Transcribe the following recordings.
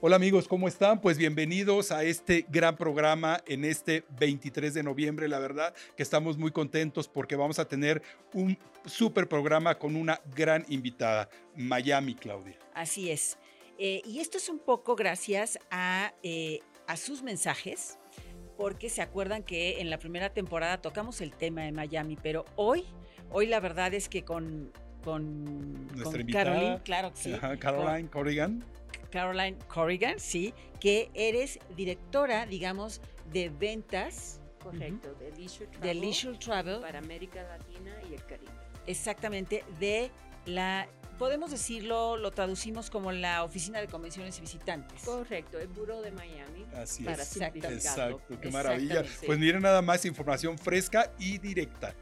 Hola amigos, ¿cómo están? Pues bienvenidos a este gran programa en este 23 de noviembre. La verdad que estamos muy contentos porque vamos a tener un súper programa con una gran invitada, Miami, Claudia. Así es. Eh, y esto es un poco gracias a, eh, a sus mensajes, porque se acuerdan que en la primera temporada tocamos el tema de Miami, pero hoy, hoy la verdad es que con, con, Nuestra con invitada, Caroline, claro que sí. Ajá, Caroline Corrigan. Caroline Corrigan, sí, que eres directora, digamos, de ventas Correcto, de Leisure Travel, de Leisure Travel, para América Latina y el Caribe. exactamente de la, podemos decirlo, lo traducimos como la Oficina de Convenciones y Visitantes. Correcto, el Buró de Miami. Así para es. Exacto, qué maravilla. Pues miren nada más información fresca y directa.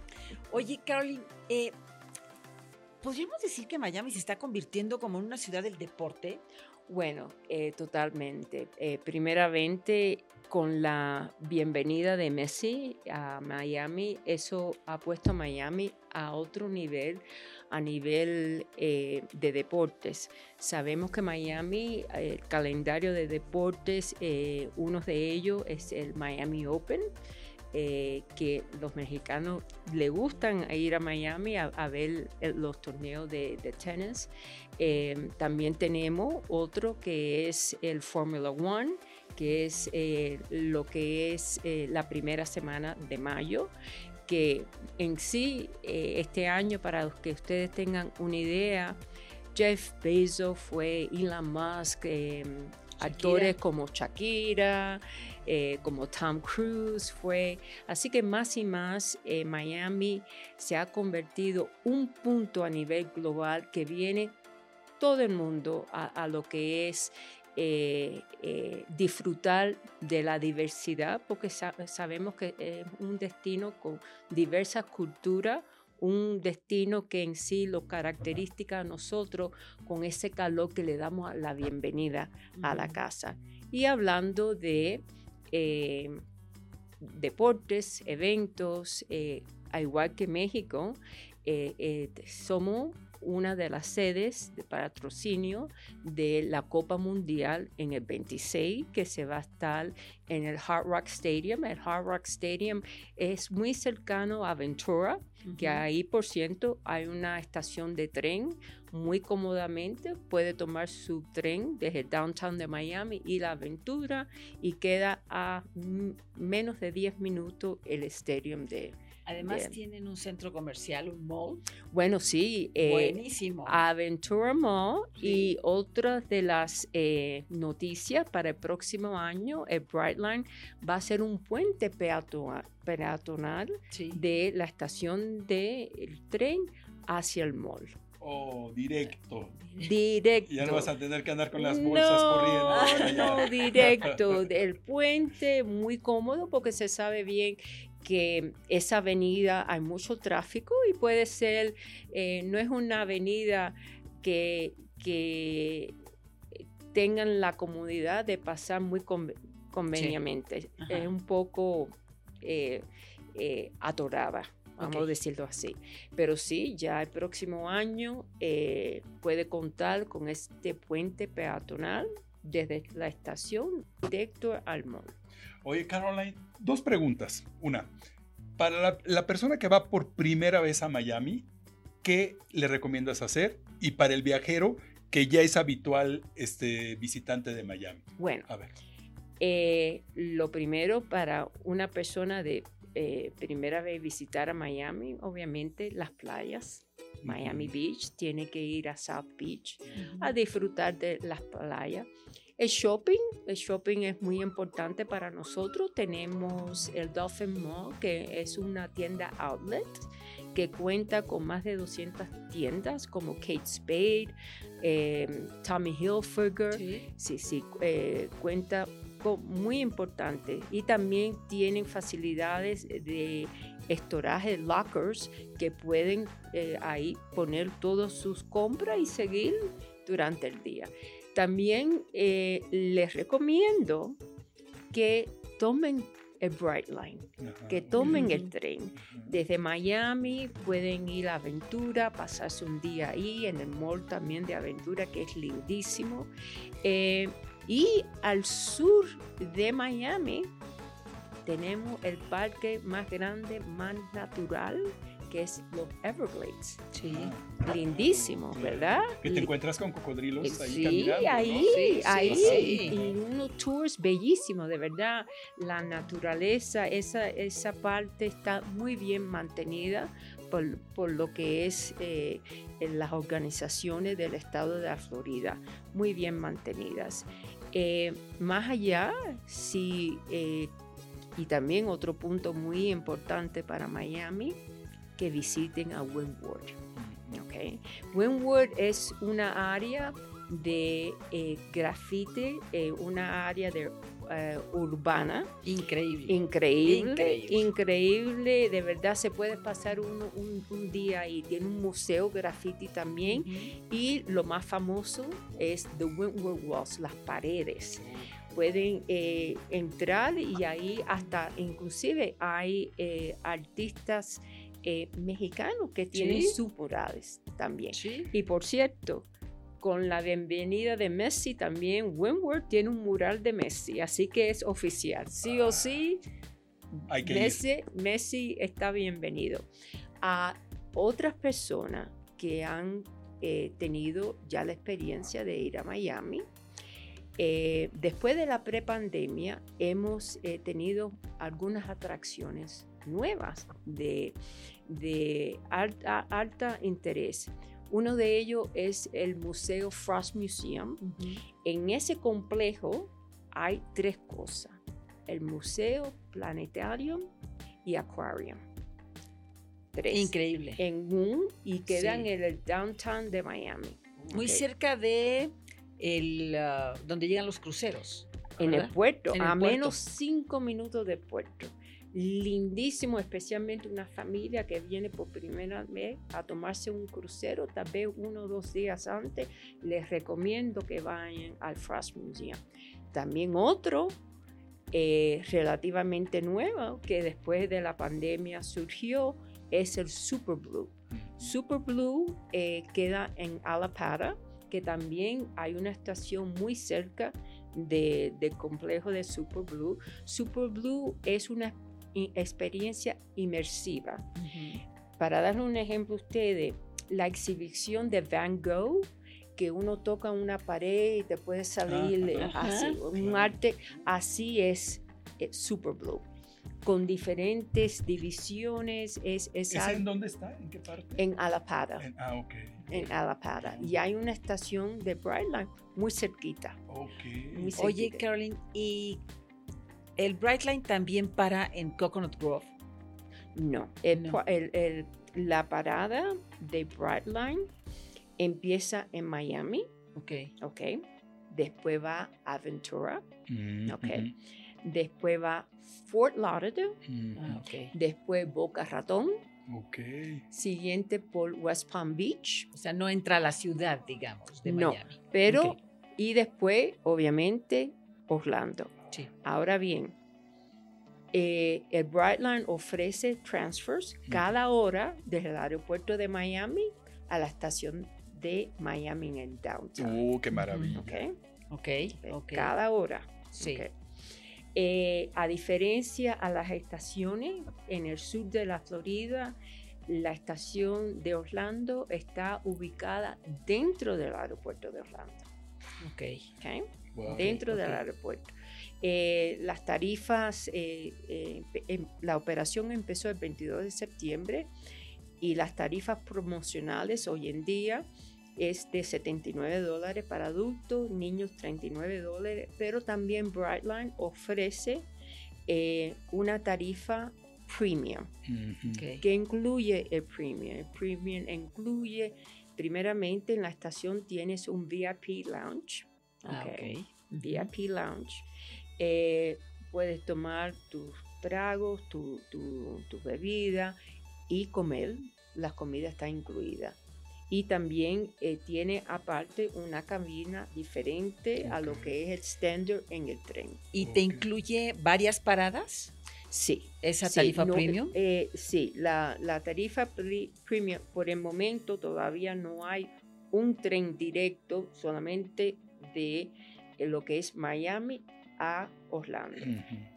Oye, Caroline, eh, ¿podríamos decir que Miami se está convirtiendo como en una ciudad del deporte? Bueno, eh, totalmente. Eh, primeramente, con la bienvenida de Messi a Miami, eso ha puesto a Miami a otro nivel, a nivel eh, de deportes. Sabemos que Miami, el calendario de deportes, uno de ellos es el Miami Open. Eh, que los mexicanos le gustan ir a Miami a, a ver los torneos de, de tenis. Eh, también tenemos otro que es el Formula One, que es eh, lo que es eh, la primera semana de mayo, que en sí este año, para los que ustedes tengan una idea, Jeff Bezos fue Elon Musk, eh, actores como Shakira, eh, como Tom Cruise fue. Así que más y más eh, Miami se ha convertido un punto a nivel global que viene todo el mundo a, a lo que es eh, eh, disfrutar de la diversidad, porque sa- sabemos que es un destino con diversas culturas, un destino que en sí lo caracteriza a nosotros con ese calor que le damos a la bienvenida a la casa. Y hablando de eh, deportes, eventos, eh, al igual que México, eh, somos una de las sedes de patrocinio de la Copa Mundial en el 26, que se va a estar en el Hard Rock Stadium. El Hard Rock Stadium es muy cercano a Ventura, que Ujú. ahí, por cierto, hay una estación de tren muy cómodamente. Puede tomar su tren desde el downtown de Miami y la Aventura y queda a menos de 10 minutos el stadium de... Además Bien. tienen un centro comercial, un mall, Bueno, sí, eh, buenísimo. Aventura Mall Sí. y otras de las eh, noticias para el próximo año, el Brightline va a ser un puente peatonal, sí. de la estación del tren hacia el mall. Oh, directo. Directo. Ya no vas a tener que andar con las bolsas corriendo. No, directo. El puente muy cómodo porque se sabe bien que esa avenida hay mucho tráfico y puede ser, eh, no es una avenida que, que tengan la comodidad de pasar muy conve- convenientemente. Es un poco eh, eh, atorada, vamos a decirlo así. Pero sí, ya el próximo año puede contar con este puente peatonal desde la estación directo al mall. Oye, Caroline, dos preguntas. Una, para la, la persona que va por primera vez a Miami, ¿qué le recomiendas hacer? Y para el viajero que ya es habitual este, visitante de Miami. Bueno, A ver. eh, lo primero para una persona de eh, primera vez visitar a Miami, obviamente las playas. Miami Beach, tiene que ir a South Beach a disfrutar de las playas. El shopping, el shopping es muy importante para nosotros. Tenemos el Dolphin Mall, que es una tienda outlet que cuenta con más de 200 tiendas como Kate Spade, eh, Tommy Hilfiger. Sí. Sí, sí, eh, cuenta con muy importante. Y también tienen facilidades de estoraje, lockers, que pueden eh, ahí poner todas sus compras y seguir durante el día. También eh, les recomiendo que tomen el Bright Line, Ajá. que tomen el Ujú. tren. Desde Miami pueden ir a Aventura, pasarse un día ahí, en el mall también de Aventura, que es lindísimo. Eh, Y al sur de Miami tenemos el parque más grande, más natural, que es los Everglades. Sí. Lindísimo, ¿verdad? Que te encuentras con cocodrilos ahí Sí, caminando. ¿no? ahí, sí, ahí, sí. y unos tours bellísimos, de verdad. La naturaleza, esa, esa parte está muy bien mantenida por, por lo que es eh, en las organizaciones del estado de la Florida, muy bien mantenidas. Eh, más allá, sí, eh, y también otro punto muy importante para Miami, que visiten a Windward. Okay. Wynwood es una área de eh, grafite, eh, una área de, eh, urbana Increíble. increíble, Increíble. increíble, de verdad se puede pasar un, un día ahí, tiene un museo graffiti también y lo más famoso es The Wentworth Walls, las paredes. Pueden eh, entrar y ahí hasta inclusive hay artistas eh, mexicanos que tienen Sí. sus murales también. Sí. Y por cierto, con la bienvenida de Messi también, Wentworth tiene un mural de Messi, así que es oficial. Sí o sí, Hay que ir. Messi, Messi está bienvenido. A otras personas que han eh, tenido ya la experiencia de ir a Miami, eh, después de la prepandemia hemos eh, tenido algunas atracciones nuevas de, de alta, alta interés. Uno de ellos es el Museo Frost Museum, en ese complejo hay tres cosas. El museo, planetarium y aquarium. Tres. Increíble. En un y quedan Sí. en el downtown de Miami. Muy cerca de el, ah, donde llegan los cruceros. En el puerto, En el a puerto. menos cinco minutos del puerto. Lindísimo, especialmente una familia que viene por primera vez a tomarse un crucero, tal vez uno o dos días antes, les recomiendo que vayan al Frost Museum. También otro eh, relativamente nuevo que después de la pandemia surgió es el Super Blue. Super Blue eh, queda en Alapata, que también hay una estación muy cerca de- del complejo de Super Blue. Super Blue es una experiencia inmersiva. Para darle un ejemplo a ustedes, la exhibición de Van Gogh, que uno toca una pared y te puede salir eh, ajá. así, un arte, así es eh, Super Blue, con diferentes divisiones, es, es ¿Ese algo- en dónde está? ¿En qué parte? en Alapata, En- ah, ok. en Alapata, y hay una estación de Brightline muy cerquita. Ok. Muy Oye, cerquita. Caroline, ¿y el Brightline también para en Coconut Grove? No, el No. pa- el- el- la parada de Brightline empieza en Miami, Ok. ¿ok? Después va a Ventura, Mm, Ok. después va Fort Lauderdale, mm, Ah, ok. después Boca Ratón, Ok. siguiente por West Palm Beach, O sea, no entra a la ciudad, digamos, de No. Miami. pero Ok. y después, obviamente, Orlando. Ahora bien, eh, el Brightline ofrece transfers cada hora desde el aeropuerto de Miami a la estación de Miami en el downtown. Uh, qué maravilla. ¿ok? Ok, ok. Cada hora. Sí. Eh, a diferencia a las estaciones en el sur de la Florida, la estación de Orlando está ubicada dentro del aeropuerto de Orlando. Ok. ¿ok? Wow. dentro del aeropuerto. Eh, las tarifas, eh, eh, em- la operación empezó el 22 de septiembre y las tarifas promocionales hoy en día es de 79 dólares para adultos, niños 39 dólares, pero también Brightline ofrece eh, una tarifa premium. Ok. ¿Qué incluye el premium? El premium incluye, primeramente en la estación tienes un VIP lounge. Ah, ok. ok. VIP Lounge. Eh, puedes tomar tus tragos, tu, tu, tu bebida y comer. La comida está incluida. Y también eh, tiene aparte una cabina diferente a lo que es el standard en el tren. ¿Y te incluye varias paradas? Sí. ¿Esa sí, tarifa no, premium? eh, sí, la, la tarifa premium por el momento todavía no hay un tren directo solamente de en lo que es Miami a Orlando.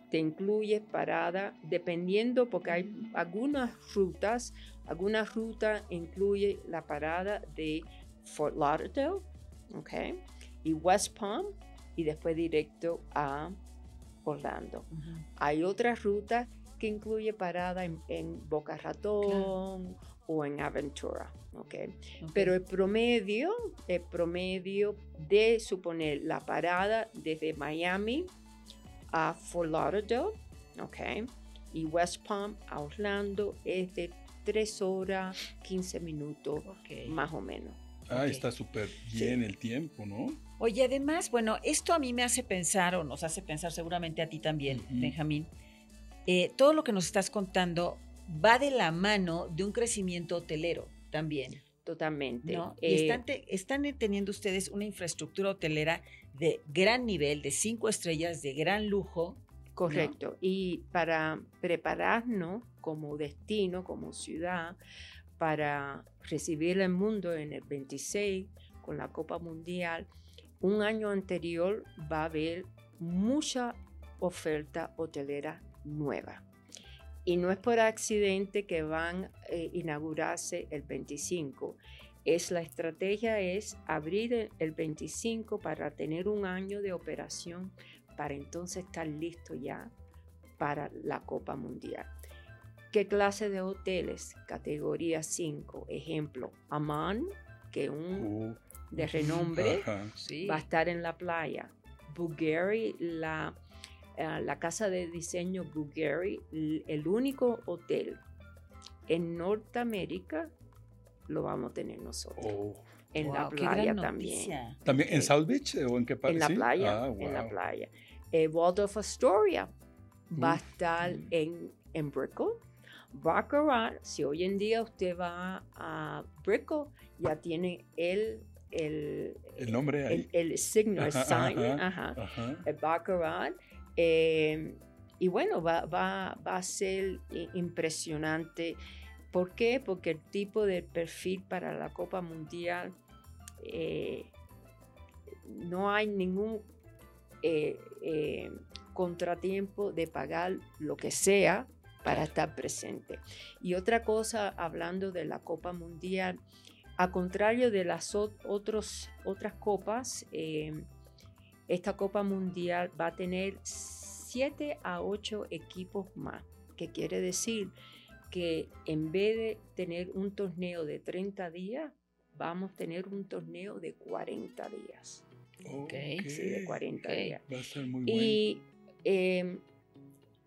Te incluye parada, dependiendo, porque hay algunas rutas, algunas rutas incluye la parada de Fort Lauderdale, ¿ok? Y West Palm, y después directo a Orlando. Hay otras rutas que incluye parada en, en Boca Ratón o en Aventura, ¿ok? Ok. Pero el promedio, el promedio de suponer la parada desde Miami a Fort Lauderdale, ¿ok? Y West Palm a Orlando es de 3 horas 15 minutos más o menos. Ah, está súper bien el tiempo, ¿no? Oye, además, bueno, esto a mí me hace pensar, o nos hace pensar seguramente a ti también. Benjamín. eh, todo lo que nos estás contando va de la mano de un crecimiento hotelero también, Totalmente. ¿no? Eh, y están, te- están teniendo ustedes una infraestructura hotelera de gran nivel, de cinco estrellas, de gran lujo. Correcto. Y para prepararnos como destino, como ciudad, para recibir el mundo en el 26 con la Copa Mundial, un año anterior va a haber mucha oferta hotelera nueva. Y no es por accidente que van a inaugurarse el 25. Es la estrategia es abrir el 25 para tener un año de operación para entonces estar listo ya para la Copa Mundial. ¿Qué clase de hoteles? Categoría 5. Ejemplo, Amman, que es un Uh, de renombre. Sí. va a estar en la playa. Bulgari, la, eh, la casa de diseño Bulgari, el único hotel en Norteamérica lo vamos a tener nosotros. Oh. En la Wow, playa también. ¿También en Eh, South Beach o en qué parte? En la playa, Ah, en la wow. playa. Eh, Waldorf Astoria va a Uf. estar Mm. en, en Brickell. Baccarat, si hoy en día usted va a Brickell, ya tiene el, el, El nombre ahí. el, el signo, el Ajá, sign, ajá. ajá, Ajá. el Baccarat. eh, y bueno, va, va, va a ser i- impresionante. ¿Por qué? Porque el tipo de perfil para la Copa Mundial eh, no hay ningún eh, eh, contratiempo de pagar lo que sea para estar presente. Y otra cosa, hablando de la Copa Mundial, a contrario de las ot- otros, otras copas, eh, esta Copa Mundial va a tener 7 a 8 equipos más, que quiere decir que en vez de tener un torneo de 30 días, vamos a tener un torneo de 40 días. Ok, Sí, de 40 ok. días. Va a estar muy bueno. Y eh,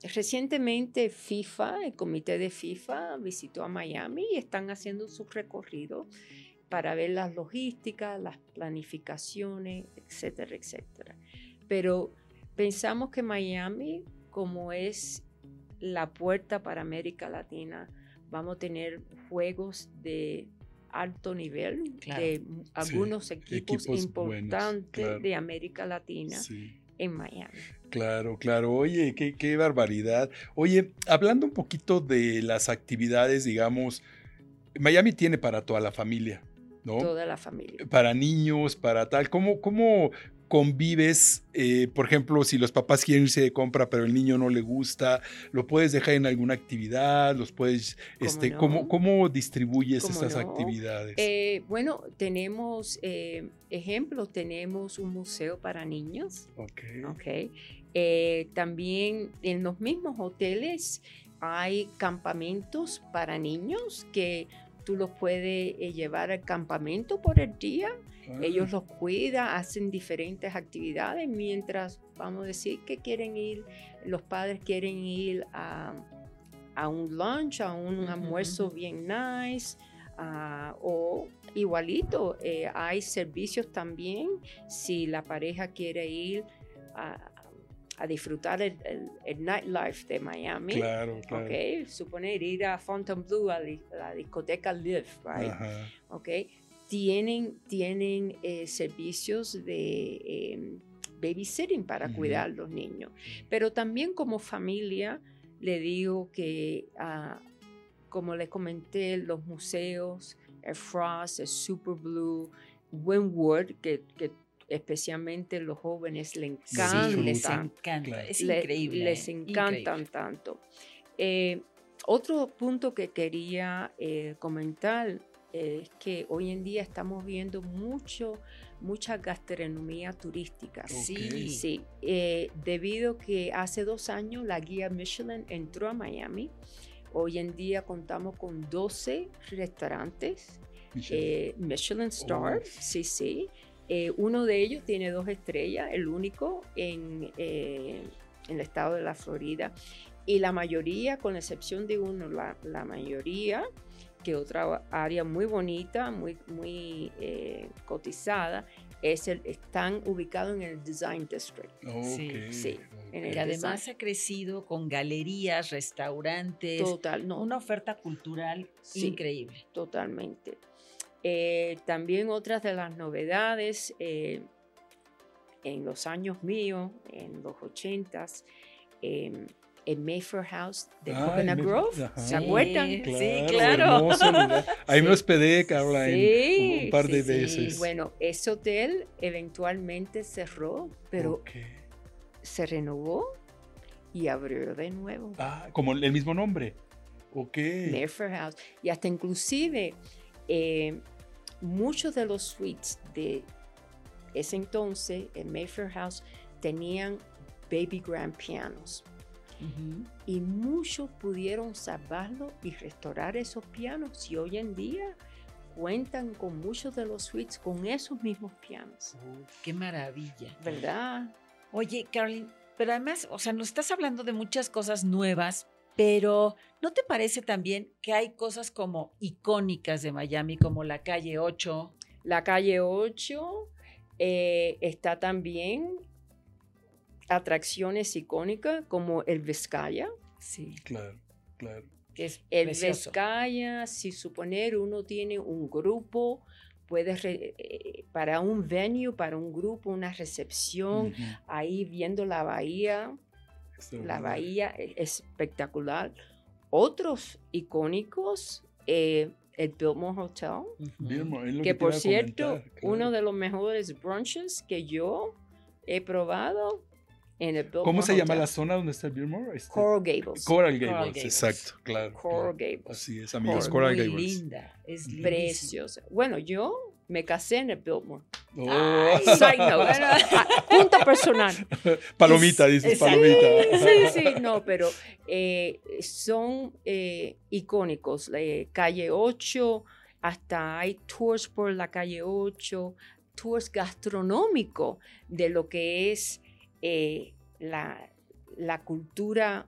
recientemente FIFA, el comité de FIFA visitó a Miami y están haciendo su recorrido para ver las logísticas, las planificaciones, etcétera, etcétera. Pero pensamos que Miami, como es la puerta para América Latina, vamos a tener juegos de alto nivel Claro. de algunos equipos, equipos buenos, importantes claro. de América Latina Sí. en Miami. Claro, claro. Oye, qué, qué barbaridad. Oye, hablando un poquito de las actividades, digamos, Miami tiene para toda la familia, ¿no? Toda la familia. Para niños, para tal. ¿Cómo, cómo convives? eh, por ejemplo, si los papás quieren irse de compra, pero el niño no le gusta, ¿lo puedes dejar en alguna actividad? ¿Los puedes, ¿Cómo este, no? ¿cómo, cómo distribuyes ¿Cómo esas no? actividades? Eh, bueno, tenemos eh, ejemplos, tenemos un museo para niños, ok. ¿ok? Eh, también en los mismos hoteles hay campamentos para niños que tú los puedes eh, llevar al campamento por el día. Ah, Ellos los cuidan, hacen diferentes actividades mientras, vamos a decir, que quieren ir, los padres quieren ir a, a un lunch, a un almuerzo bien nice, ah, o igualito, eh, hay servicios también si la pareja quiere ir a, a disfrutar el, el- el nightlife de Miami. Claro, claro. Ok, suponer ir a Fontainebleau, a la discoteca Live, right? Ajá. ¿ok? Tienen, tienen eh, servicios de eh, babysitting para cuidar los niños. Pero también como familia, le digo que, ah, como les comenté, los museos, el Frost, el Super Blue, Wynwood, que, que especialmente los jóvenes, le Sí, encanta. les encanta. Claro. Es Le- increíble. Les ¿eh? encantan Increíble. tanto. Eh, otro punto que quería eh, comentar es que hoy en día estamos viendo mucho, mucha gastronomía turística. Sí. Sí, eh, debido que hace dos años la guía Michelin entró a Miami. Hoy en día contamos con 12 restaurantes eh, Michelin Star, Oh. sí, sí. Eh, uno de ellos tiene dos estrellas, el único en, eh, en el estado de la Florida. Y la mayoría, con la excepción de uno, la, la mayoría, que otra área muy bonita, muy, muy eh, cotizada, es el, están ubicados en el Design District. sí, Ok, sí, en Y el ok. además ha crecido con galerías, restaurantes, Total, no, una oferta cultural Sí. increíble. Totalmente. Eh, también otras de las novedades, eh, en los años míos, en los ochentas, eh, en Mayfair House de Ay, Coconut me- Grove, ajá. ¿se acuerdan? Sí, claro. hermoso lugar. Ahí me Sí. hospedé, Caroline, Sí, un par de sí, sí. veces. Bueno, ese hotel eventualmente cerró, pero Ok. se renovó y abrió de nuevo. Ah, como el mismo nombre. Ok. Mayfair House. Y hasta inclusive eh, muchos de los suites de ese entonces en Mayfair House tenían baby grand pianos. Y muchos pudieron salvarlo y restaurar esos pianos. Y hoy en día cuentan con muchos de los suites con esos mismos pianos. Qué maravilla. ¿Verdad? Oye, Caroline, pero además, o sea, nos estás hablando de muchas cosas nuevas, pero ¿no te parece también que hay cosas como icónicas de Miami, como la calle 8? La calle 8 eh, está también atracciones icónicas como el Vizcaya. Sí, Claro, claro. que es El precioso. Vizcaya, si suponer uno tiene un grupo, puede re- eh, para un venue, para un grupo, una recepción, Ujú. ahí viendo la bahía, la bahía e- es espectacular. Otros icónicos, eh, el Biltmore Hotel, que por cierto, comentar, uno de los mejores brunches que yo he probado en el Biltmore ¿Cómo se llama Hotel. la zona donde está el Biltmore? Este- Coral Gables. Coral Gables, Coral Gables. exacto, claro. Coral claro. Gables. Así es, amigos, Coral Coral Muy Gables. linda, es. Preciosa. Bueno, yo me casé en el Biltmore. Oh, Ay, Punto personal. palomita, dices, Exacto. palomita. Sí, sí, no, pero eh, son eh, icónicos. Eh, calle 8, hasta hay tours por la calle 8, tours gastronómicos de lo que es eh, la, la cultura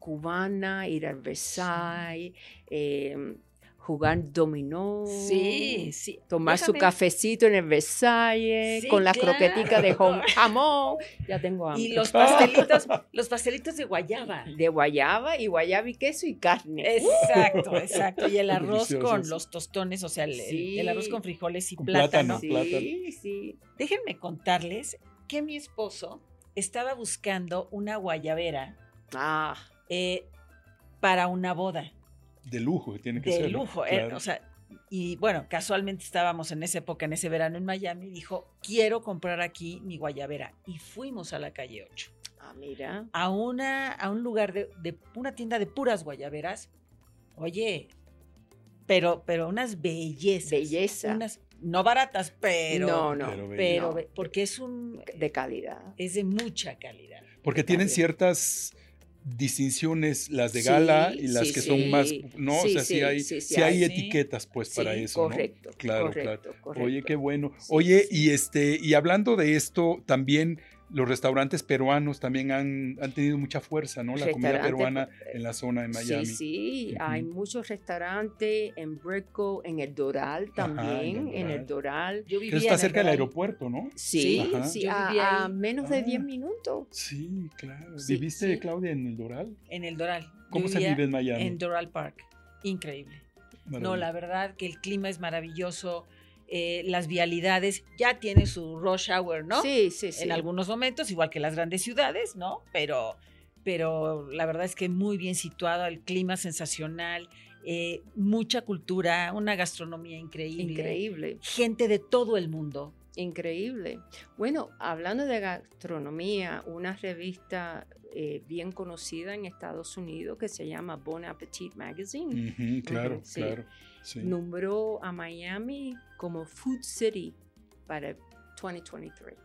cubana, ir al Versailles, eh, jugar dominó. Sí, sí. Tomar su cafecito en el Versalles, Sí, con la claro. croquetica de jam- jamón. Ya tengo hambre. Y los pastelitos, los pastelitos de guayaba. de guayaba y guayaba y queso y carne. Exacto, exacto. Y el arroz con los tostones, o sea, el, el- Sí. el arroz con frijoles y Con plátano. plátano. sí, plátano. sí. Déjenme contarles que mi esposo estaba buscando una guayabera Ah, eh, para una boda De lujo, tiene que de ser. ¿no? lujo. eh, Claro. o sea, y bueno, casualmente estábamos en esa época, en ese verano en Miami, dijo, quiero comprar aquí mi guayabera. Y fuimos a la calle 8, ah, mira. a, una, a un lugar de, de una tienda de puras guayaberas. Oye, pero, pero unas bellezas. Belleza. Unas, no baratas, pero... no, no, pero pero no. ve- porque es un de calidad. es de mucha calidad. Porque tienen ciertas distinciones, las de Sí, gala y las sí, que son más. ¿no? O sea, sí, hay, sí hay etiquetas pues para eso, ¿no? correcto, Claro, correcto, correcto. Oye, qué bueno. Oye, y este, y hablando de esto, también los restaurantes peruanos también han, han tenido mucha fuerza, ¿no? La comida peruana eh, en la zona en Miami. Sí, sí, hay muchos restaurantes en Brickell, en el Doral también, en el en el Doral. Yo Que vivía está en el cerca del aeropuerto, ¿no? Sí, Ajá. sí, a, menos de 10 Ah. minutos. Sí, claro. Sí, ¿Viviste, sí. Claudia, en el Doral? En el Doral. ¿Cómo se vive en Miami? En Doral Park. Increíble. No, la verdad que el clima es maravilloso. Eh, las vialidades ya tiene su rush hour, ¿no? Sí, sí, sí. En algunos momentos, igual que las grandes ciudades, ¿no? Pero, pero la verdad es que muy bien situado, el clima sensacional, eh, mucha cultura, una gastronomía increíble. Increíble. Gente de todo el mundo. Increíble. Bueno, hablando de gastronomía, una revista eh, bien conocida en Estados Unidos que se llama Bon Appetit Magazine. Claro, sí. claro. Sí. nombró a Miami como Food City para 2023.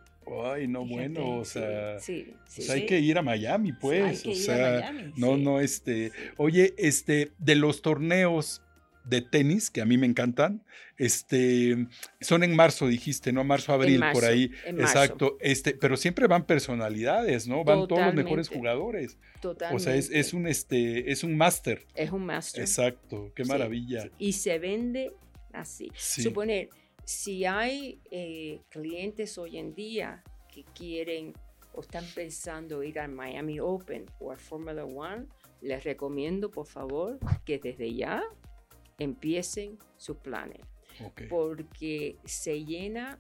Ay, no, Fíjate, bueno, o sea, sí, pues sí. hay que ir a Miami, pues. O sea, Miami. no, no, este. Oye, este, de los torneos de tenis, que a mí me encantan, este, son en marzo, dijiste, ¿no? Marzo, abril, por ahí. marzo. Exacto. Este, pero siempre van personalidades, ¿no? Van todos los mejores jugadores. Totalmente. O sea, es, es un este, es un máster. Es un master. Exacto. Qué Sí, maravilla. Y se vende así. Sí. Suponer, si hay eh, clientes hoy en día que quieren o están pensando ir al Miami Open o al Formula One, les recomiendo por favor que desde ya empiecen sus planes porque se llena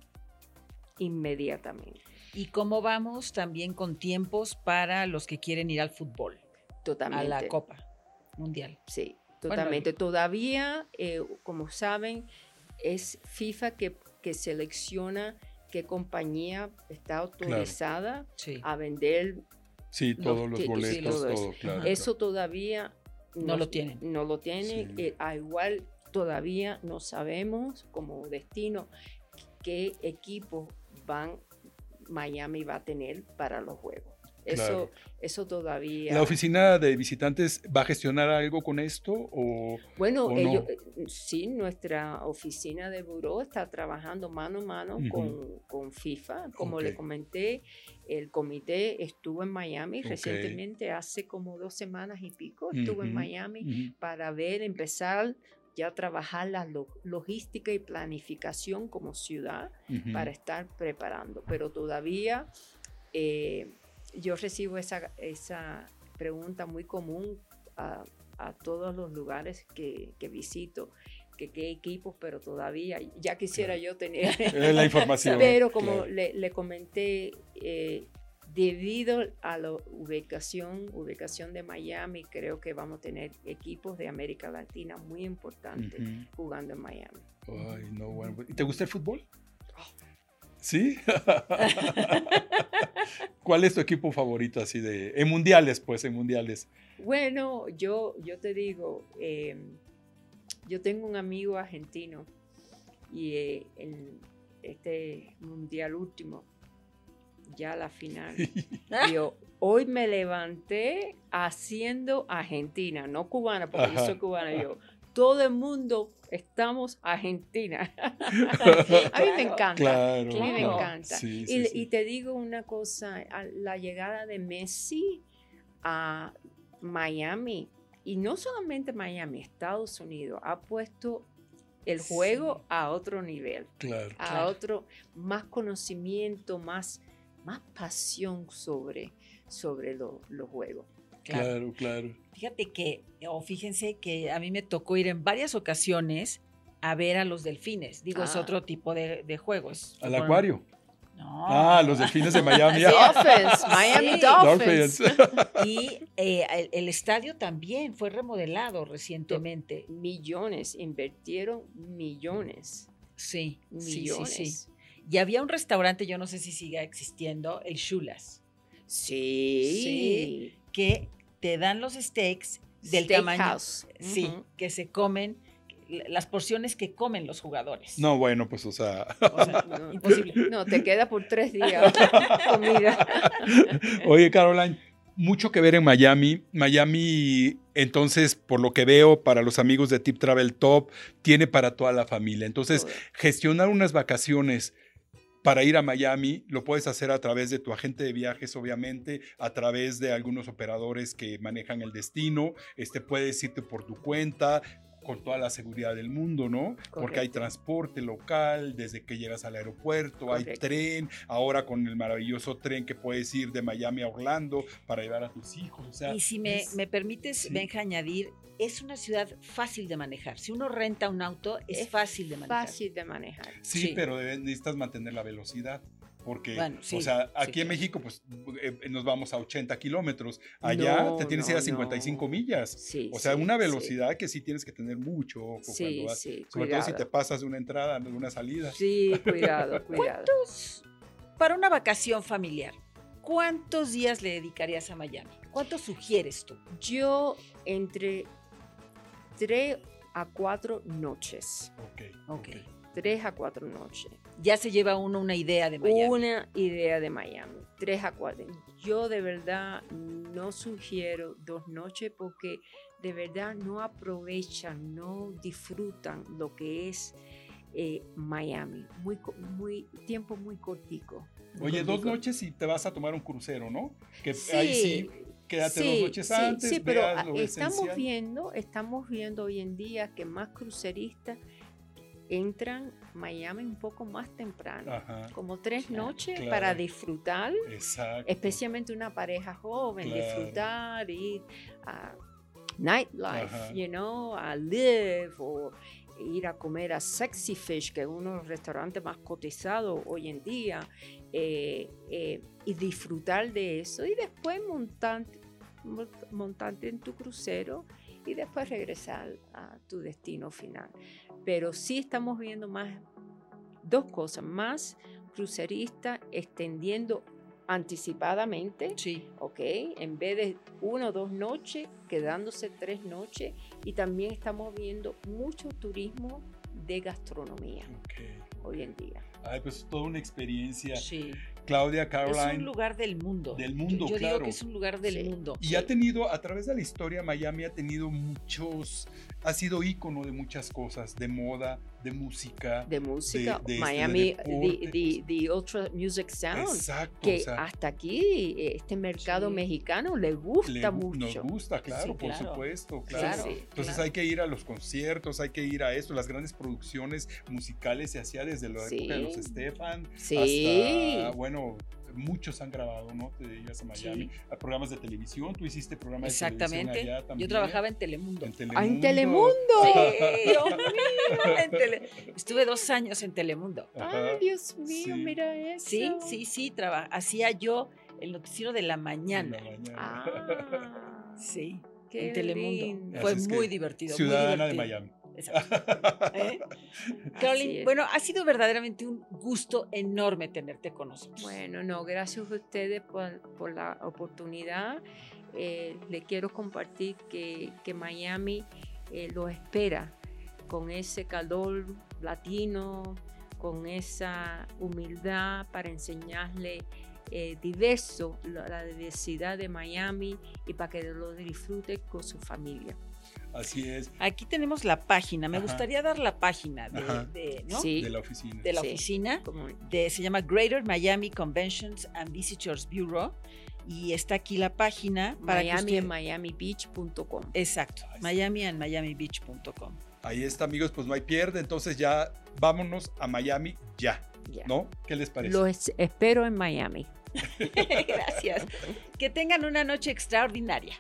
inmediatamente. ¿Y cómo vamos también con tiempos para los que quieren ir al fútbol, Totalmente. a la Copa Mundial? Sí, Bueno, totalmente. Todavía, eh, como saben, es FIFA que, que selecciona qué compañía está autorizada Sí. a vender. Sí, todos los boletos, todo eso. todo, claro. Eso todavía No lo tienen. No lo tiene. Sí. eh, a igual todavía no sabemos como destino qué equipo van Miami va a tener para los juegos. Eso, Claro. eso todavía. ¿La oficina de visitantes va a gestionar algo con esto? O... Bueno, ¿O ellos, no? eh, sí, nuestra oficina de buró está trabajando mano a mano con, con FIFA. Como le comenté, el comité estuvo en Miami recientemente, hace como dos semanas y pico, estuvo en Miami para ver, empezar ya a trabajar la lo- logística y planificación como ciudad para estar preparando. Pero todavía eh, yo recibo esa, esa pregunta muy común a, a todos los lugares que, que visito, que qué equipos, pero todavía ya quisiera yo tener... La información. pero como claro. le, le comenté, eh, debido a la ubicación, ubicación de Miami, creo que vamos a tener equipos de América Latina muy importantes jugando en Miami. Ay, no, bueno. ¿Y te gusta el fútbol? Oh. ¿Sí? ¿Cuál es tu equipo favorito así de... En mundiales, pues, en mundiales. Bueno, yo, yo te digo, eh, yo tengo un amigo argentino y eh, en este mundial último, ya la final, yo hoy me levanté haciendo Argentina, no cubana, porque yo Ajá. soy cubana, yo. Todo el mundo estamos Argentina. A mí me encanta. Claro. A mí me encanta. Sí, y, sí, sí. y te digo una cosa, la llegada de Messi a Miami, y no solamente Miami, Estados Unidos, ha puesto el Sí. juego a otro nivel, Claro. a Claro. otro, más conocimiento, más, más pasión sobre, sobre lo- los juegos. Claro. Claro, claro. Fíjate que, o fíjense que a mí me tocó ir en varias ocasiones a ver a los delfines. Digo, es Ah. otro tipo de, de juegos. Al acuario. No. Ah, los delfines de Miami. Dolphins, Miami Sí. Dolphins. Dolphins. Y eh, el, el estadio también fue remodelado recientemente. Millones, invirtieron millones, Sí, sí, sí, millones. sí. Y había un restaurante, yo no sé si siga existiendo, el Chulas, Sí. Sí. que te dan los steaks del tamaño. Sí, que se comen, las porciones que comen los jugadores. No, bueno, pues, o sea. O sea, No, imposible. No, te queda por tres días comida. Oye, Caroline, mucho que ver en Miami. Miami, entonces, por lo que veo, para los amigos de Tip Travel Top, tiene para toda la familia. Entonces, gestionar unas vacaciones para ir a Miami lo puedes hacer a través de tu agente de viajes, obviamente, a través de algunos operadores que manejan el destino. Este puedes irte por tu cuenta con toda la seguridad del mundo, ¿no? Porque hay transporte local desde que llegas al aeropuerto, hay tren, ahora con el maravilloso tren que puedes ir de Miami a Orlando para llevar a tus hijos. O sea, Y si me, es- me permites, sí. Benja, añadir, es una ciudad fácil de manejar. Si uno renta un auto, es, Es fácil de manejar. Fácil de manejar. Sí, Sí. pero necesitas mantener la velocidad. Porque, Bueno, sí, o sea, sí, aquí en claro. México, pues eh, nos vamos a 80 kilómetros. Allá No, te tienes que ir a no, 55 no. millas. Sí, O sea, sí, una sí. velocidad que sí tienes que tener mucho ojo Sí, cuando vas. sí, Sobre todo si te pasas de una entrada, de una salida. Sí, cuidado, cuidado. Para una vacación familiar, ¿cuántos días le dedicarías a Miami? ¿Cuántos sugieres tú? Yo entre tres a cuatro noches. Ok. Ok. Tres a cuatro noches. Ya se lleva uno una idea de Miami. Una idea de Miami. Tres a cuatro. Yo de verdad no sugiero dos noches porque de verdad no aprovechan, no disfrutan lo que es eh, Miami. Muy, co- muy, tiempo muy cortico. Oye, dos noches y te vas a tomar un crucero, ¿no? Que Sí, ahí sí, quédate dos noches sí, antes, sí, pero veas lo estamos esencial. viendo, estamos viendo hoy en día que más cruceristas entran Miami un poco más temprano, Ajá, como tres Claro, noches claro. para disfrutar, exacto. especialmente una pareja joven, Claro. disfrutar, ir a nightlife, Ajá. you know, a live o ir a comer a Sexy Fish, que es uno de los restaurantes más cotizados hoy en día, eh, eh, y disfrutar de eso y después montarte, mont- montarte en tu crucero y después regresar a tu destino final. Pero sí estamos viendo más dos cosas, más cruceristas extendiendo anticipadamente, Sí. ¿ok? En vez de una o dos noches, quedándose tres noches. Y también estamos viendo mucho turismo de gastronomía Ok. hoy en día. Ay, pues toda una experiencia. Sí. Claudia, Es Caroline. un lugar del mundo. Del Yo- mundo, yo, claro. digo que es un lugar del Sí. mundo. Y ha tenido, a través de la historia, Miami ha tenido muchos, ha sido ícono de muchas cosas, de moda, de música. De música, de este, de Miami, deporte, the, the- the Ultra Music Sound. Exacto. Que o sea, hasta aquí este mercado Sí. mexicano le gusta gu- mucho. Nos gusta, claro, Sí, por claro. supuesto, claro. sí, Entonces claro. hay que ir a los conciertos, hay que ir a esto. Las grandes producciones musicales se hacía desde la época de los Sí. Stefan Sí. hasta, bueno, muchos han grabado, ¿no? Te ibas a Miami, Sí. a programas de televisión. Tú hiciste programas de Exactamente. televisión allá también. Yo trabajaba en Telemundo. en Ah, en Telemundo. Telemundo. Sí, Dios mío, en Tele- Estuve dos años en Telemundo. Ajá. Ay, Dios mío, Sí. mira eso. Sí, sí, sí, traba- hacía yo el noticiero de la mañana. la mañana. Ah, Sí, qué en Telemundo. lindo. Fue muy divertido. muy Ciudadana de divertido. Miami. ¿Eh? Caroline, bueno, ha sido verdaderamente un gusto enorme tenerte con nosotros. Bueno, no, gracias a ustedes por, por la oportunidad. Eh, le quiero compartir que, que Miami eh, lo espera con ese calor latino, con esa humildad para enseñarle eh, diverso, la, la diversidad de Miami y para que lo disfrute con su familia. Así es, Aquí tenemos la página. Me Ajá. gustaría dar la página de, Ajá. de, ¿no? Sí. de la oficina. de la Sí. oficina. De- se llama Greater Miami Conventions and Visitors Bureau. Y está aquí la página para Miami que usted- miamibeach.com. Exacto. Miami and miamibeach.com. Ahí está, amigos, pues no hay pierde. Entonces ya vámonos a Miami ya, Ya. ¿no? ¿Qué les parece? Los espero en Miami. Gracias. Que tengan una noche extraordinaria.